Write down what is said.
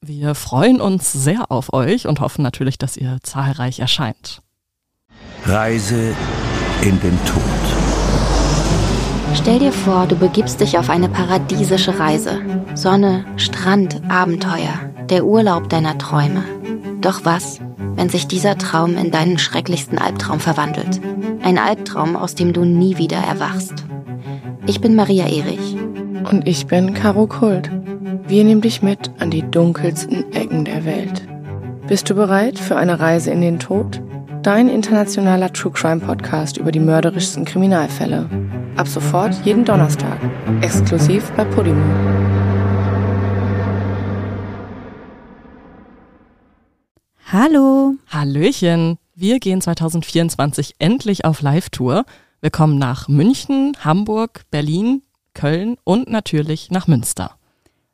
Wir freuen uns sehr auf euch und hoffen natürlich, dass ihr zahlreich erscheint. Reise in den Tod. Stell dir vor, du begibst dich auf eine paradiesische Reise. Sonne, Strand, Abenteuer, der Urlaub deiner Träume. Doch was, wenn sich dieser Traum in deinen schrecklichsten Albtraum verwandelt? Ein Albtraum, aus dem du nie wieder erwachst. Ich bin Maria Erich. Und ich bin Caro Kult. Wir nehmen dich mit an die dunkelsten Ecken der Welt. Bist du bereit für eine Reise in den Tod? Dein internationaler True Crime Podcast über die mörderischsten Kriminalfälle. Ab sofort jeden Donnerstag. Exklusiv bei Podimo. Hallo. Hallöchen. Wir gehen 2024 endlich auf Live-Tour. Wir kommen nach München, Hamburg, Berlin, Köln und natürlich nach Münster.